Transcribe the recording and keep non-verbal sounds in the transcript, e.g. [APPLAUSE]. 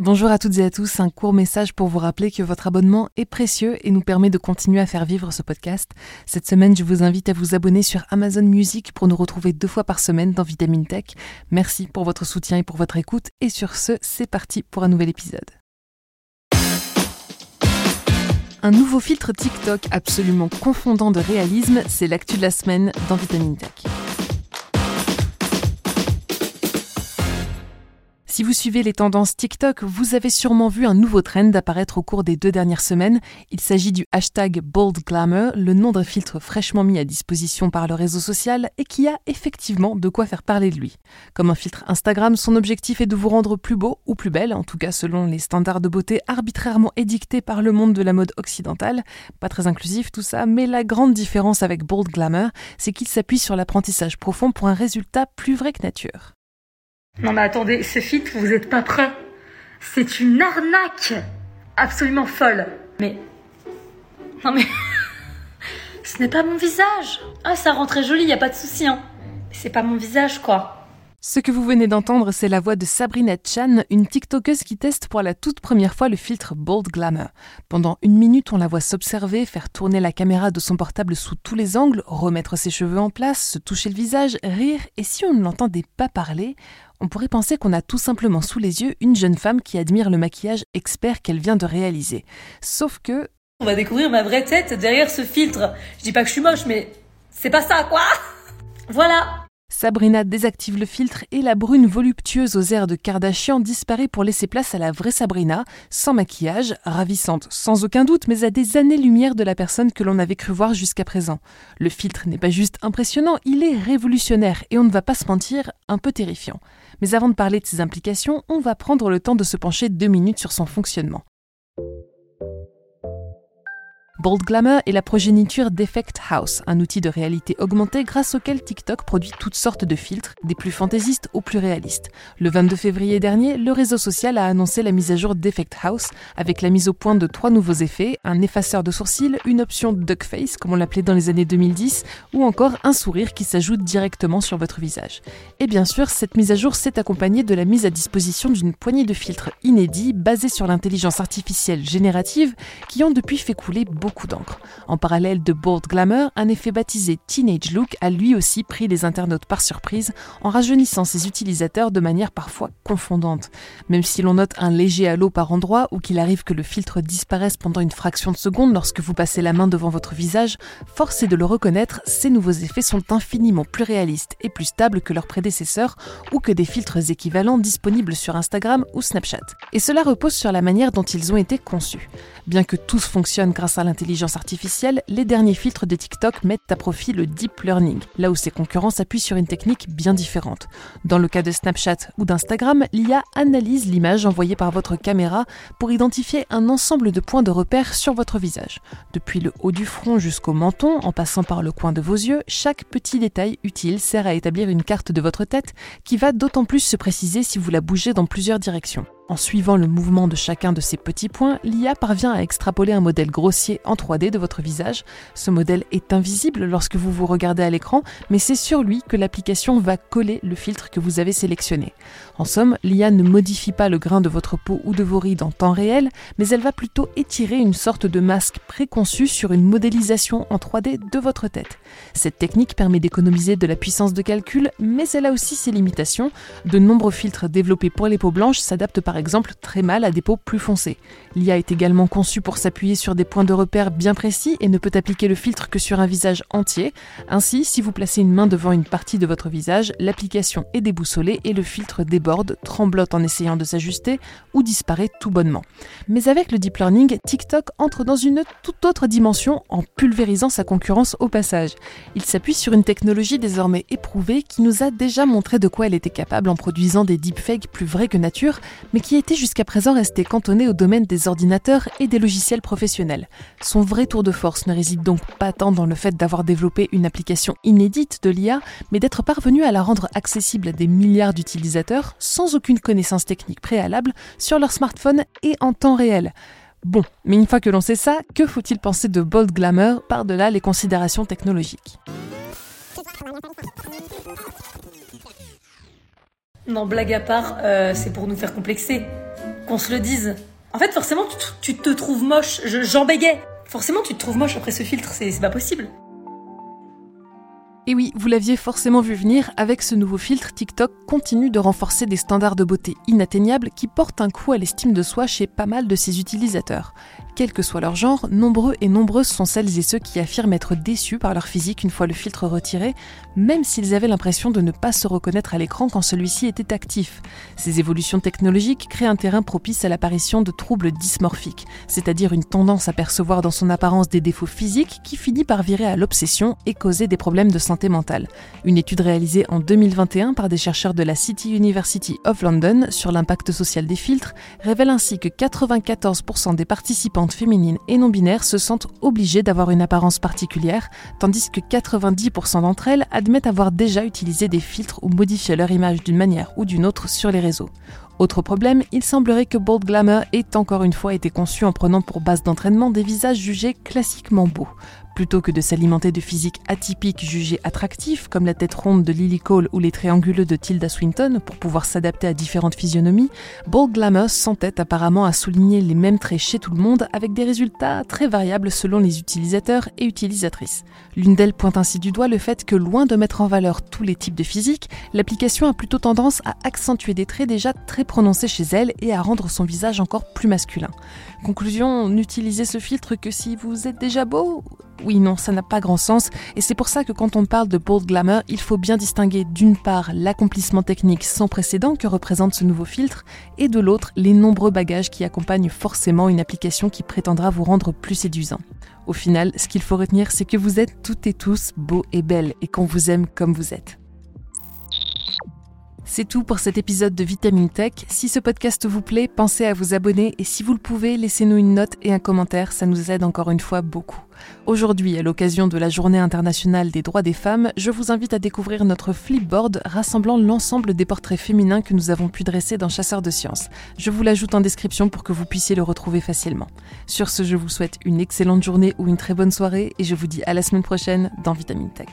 Bonjour à toutes et à tous, un court message pour vous rappeler que votre abonnement est précieux et nous permet de continuer à faire vivre ce podcast. Cette semaine, je vous invite à vous abonner sur Amazon Music pour nous retrouver deux fois par semaine dans Vitamine Tech. Merci pour votre soutien et pour votre écoute et sur ce, c'est parti pour un nouvel épisode. Un nouveau filtre TikTok absolument confondant de réalisme, c'est l'actu de la semaine dans Vitamine Tech. Si vous suivez les tendances TikTok, vous avez sûrement vu un nouveau trend apparaître au cours des deux dernières semaines. Il s'agit du hashtag Bold Glamour, le nom d'un filtre fraîchement mis à disposition par le réseau social et qui a effectivement de quoi faire parler de lui. Comme un filtre Instagram, son objectif est de vous rendre plus beau ou plus belle, en tout cas selon les standards de beauté arbitrairement édictés par le monde de la mode occidentale. Pas très inclusif tout ça, mais la grande différence avec Bold Glamour, c'est qu'il s'appuie sur l'apprentissage profond pour un résultat plus vrai que nature. Non mais attendez, ce filtre, vous êtes pas prêt. C'est une arnaque absolument folle. Mais non mais [LAUGHS] ce n'est pas mon visage. Ah ça rend très joli, y a pas de souci hein. C'est pas mon visage quoi. Ce que vous venez d'entendre, c'est la voix de Sabrina Chan, une TikTokeuse qui teste pour la toute première fois le filtre Bold Glamour. Pendant une minute, on la voit s'observer, faire tourner la caméra de son portable sous tous les angles, remettre ses cheveux en place, se toucher le visage, rire, et si on ne l'entendait pas parler, on pourrait penser qu'on a tout simplement sous les yeux une jeune femme qui admire le maquillage expert qu'elle vient de réaliser. Sauf que... On va découvrir ma vraie tête derrière ce filtre. Je dis pas que je suis moche, mais c'est pas ça, quoi [LAUGHS] Voilà Sabrina désactive le filtre et la brune voluptueuse aux airs de Kardashian disparaît pour laisser place à la vraie Sabrina, sans maquillage, ravissante sans aucun doute, mais à des années-lumière de la personne que l'on avait cru voir jusqu'à présent. Le filtre n'est pas juste impressionnant, il est révolutionnaire et on ne va pas se mentir, un peu terrifiant. Mais avant de parler de ses implications, on va prendre le temps de se pencher deux minutes sur son fonctionnement. Bold Glamour est la progéniture d'Effect House, un outil de réalité augmentée grâce auquel TikTok produit toutes sortes de filtres, des plus fantaisistes aux plus réalistes. Le 22 février dernier, le réseau social a annoncé la mise à jour d'Effect House avec la mise au point de trois nouveaux effets, un effaceur de sourcils, une option duck face comme on l'appelait dans les années 2010, ou encore un sourire qui s'ajoute directement sur votre visage. Et bien sûr, cette mise à jour s'est accompagnée de la mise à disposition d'une poignée de filtres inédits basés sur l'intelligence artificielle générative qui ont depuis fait couler beaucoup d'encre. En parallèle de Bold Glamour, un effet baptisé Teenage Look a lui aussi pris les internautes par surprise en rajeunissant ses utilisateurs de manière parfois confondante. Même si l'on note un léger halo par endroit ou qu'il arrive que le filtre disparaisse pendant une fraction de seconde lorsque vous passez la main devant votre visage, force est de le reconnaître, ces nouveaux effets sont infiniment plus réalistes et plus stables que leurs prédécesseurs ou que des filtres équivalents disponibles sur Instagram ou Snapchat. Et cela repose sur la manière dont ils ont été conçus. Bien que tous fonctionnent grâce à l'intelligence artificielle, les derniers filtres de TikTok mettent à profit le deep learning, là où ses concurrents s'appuient sur une technique bien différente. Dans le cas de Snapchat ou d'Instagram, l'IA analyse l'image envoyée par votre caméra pour identifier un ensemble de points de repère sur votre visage. Depuis le haut du front jusqu'au menton, en passant par le coin de vos yeux, chaque petit détail utile sert à établir une carte de votre tête qui va d'autant plus se préciser si vous la bougez dans plusieurs directions. En suivant le mouvement de chacun de ces petits points, l'IA parvient à extrapoler un modèle grossier en 3D de votre visage. Ce modèle est invisible lorsque vous vous regardez à l'écran, mais c'est sur lui que l'application va coller le filtre que vous avez sélectionné. En somme, l'IA ne modifie pas le grain de votre peau ou de vos rides en temps réel, mais elle va plutôt étirer une sorte de masque préconçu sur une modélisation en 3D de votre tête. Cette technique permet d'économiser de la puissance de calcul, mais elle a aussi ses limitations. De nombreux filtres développés pour les peaux blanches s'adaptent par exemple très mal à des peaux plus foncées. L'IA est également conçue pour s'appuyer sur des points de repère bien précis et ne peut appliquer le filtre que sur un visage entier. Ainsi, si vous placez une main devant une partie de votre visage, l'application est déboussolée et le filtre déborde, tremblote en essayant de s'ajuster ou disparaît tout bonnement. Mais avec le deep learning, TikTok entre dans une toute autre dimension en pulvérisant sa concurrence au passage. Il s'appuie sur une technologie désormais éprouvée qui nous a déjà montré de quoi elle était capable en produisant des deepfakes plus vrais que nature, mais qui qui était jusqu'à présent resté cantonné au domaine des ordinateurs et des logiciels professionnels. Son vrai tour de force ne réside donc pas tant dans le fait d'avoir développé une application inédite de l'IA, mais d'être parvenu à la rendre accessible à des milliards d'utilisateurs sans aucune connaissance technique préalable sur leur smartphone et en temps réel. Bon, mais une fois que l'on sait ça, que faut-il penser de Bold Glamour par-delà les considérations technologiques? Non, blague à part, euh, c'est pour nous faire complexer. qu'on se le dise. En fait, forcément, tu, te trouves moche. J'en bégais. Forcément, tu te trouves moche après ce filtre, c'est pas possible. Et oui, vous l'aviez forcément vu venir, avec ce nouveau filtre, TikTok continue de renforcer des standards de beauté inatteignables qui portent un coup à l'estime de soi chez pas mal de ses utilisateurs. Quel que soit leur genre, nombreux et nombreuses sont celles et ceux qui affirment être déçus par leur physique une fois le filtre retiré, même s'ils avaient l'impression de ne pas se reconnaître à l'écran quand celui-ci était actif. Ces évolutions technologiques créent un terrain propice à l'apparition de troubles dysmorphiques, c'est-à-dire une tendance à percevoir dans son apparence des défauts physiques qui finit par virer à l'obsession et causer des problèmes de santé mentale. Une étude réalisée en 2021 par des chercheurs de la City University of London sur l'impact social des filtres révèle ainsi que 94% des participants féminines et non-binaires se sentent obligées d'avoir une apparence particulière, tandis que 90% d'entre elles admettent avoir déjà utilisé des filtres ou modifié leur image d'une manière ou d'une autre sur les réseaux. Autre problème, il semblerait que Bold Glamour ait encore une fois été conçu en prenant pour base d'entraînement des visages jugés classiquement beaux. Plutôt que de s'alimenter de physiques atypiques jugées attractifs, comme la tête ronde de Lily Cole ou les trianguleux de Tilda Swinton, pour pouvoir s'adapter à différentes physionomies, Bold Glamour s'entête apparemment à souligner les mêmes traits chez tout le monde, avec des résultats très variables selon les utilisateurs et utilisatrices. L'une d'elles pointe ainsi du doigt le fait que, loin de mettre en valeur tous les types de physiques, l'application a plutôt tendance à accentuer des traits déjà très prononcés chez elle et à rendre son visage encore plus masculin. Conclusion, n'utilisez ce filtre que si vous êtes déjà beau oui, non, ça n'a pas grand sens, et c'est pour ça que quand on parle de bold glamour, il faut bien distinguer d'une part l'accomplissement technique sans précédent que représente ce nouveau filtre, et de l'autre les nombreux bagages qui accompagnent forcément une application qui prétendra vous rendre plus séduisant. Au final, ce qu'il faut retenir, c'est que vous êtes toutes et tous beaux et belles, et qu'on vous aime comme vous êtes. C'est tout pour cet épisode de Vitamine Tech. Si ce podcast vous plaît, pensez à vous abonner et si vous le pouvez, laissez-nous une note et un commentaire, ça nous aide encore une fois beaucoup. Aujourd'hui, à l'occasion de la Journée internationale des droits des femmes, je vous invite à découvrir notre flipboard rassemblant l'ensemble des portraits féminins que nous avons pu dresser dans Chasseurs de sciences. Je vous l'ajoute en description pour que vous puissiez le retrouver facilement. Sur ce, je vous souhaite une excellente journée ou une très bonne soirée et je vous dis à la semaine prochaine dans Vitamine Tech.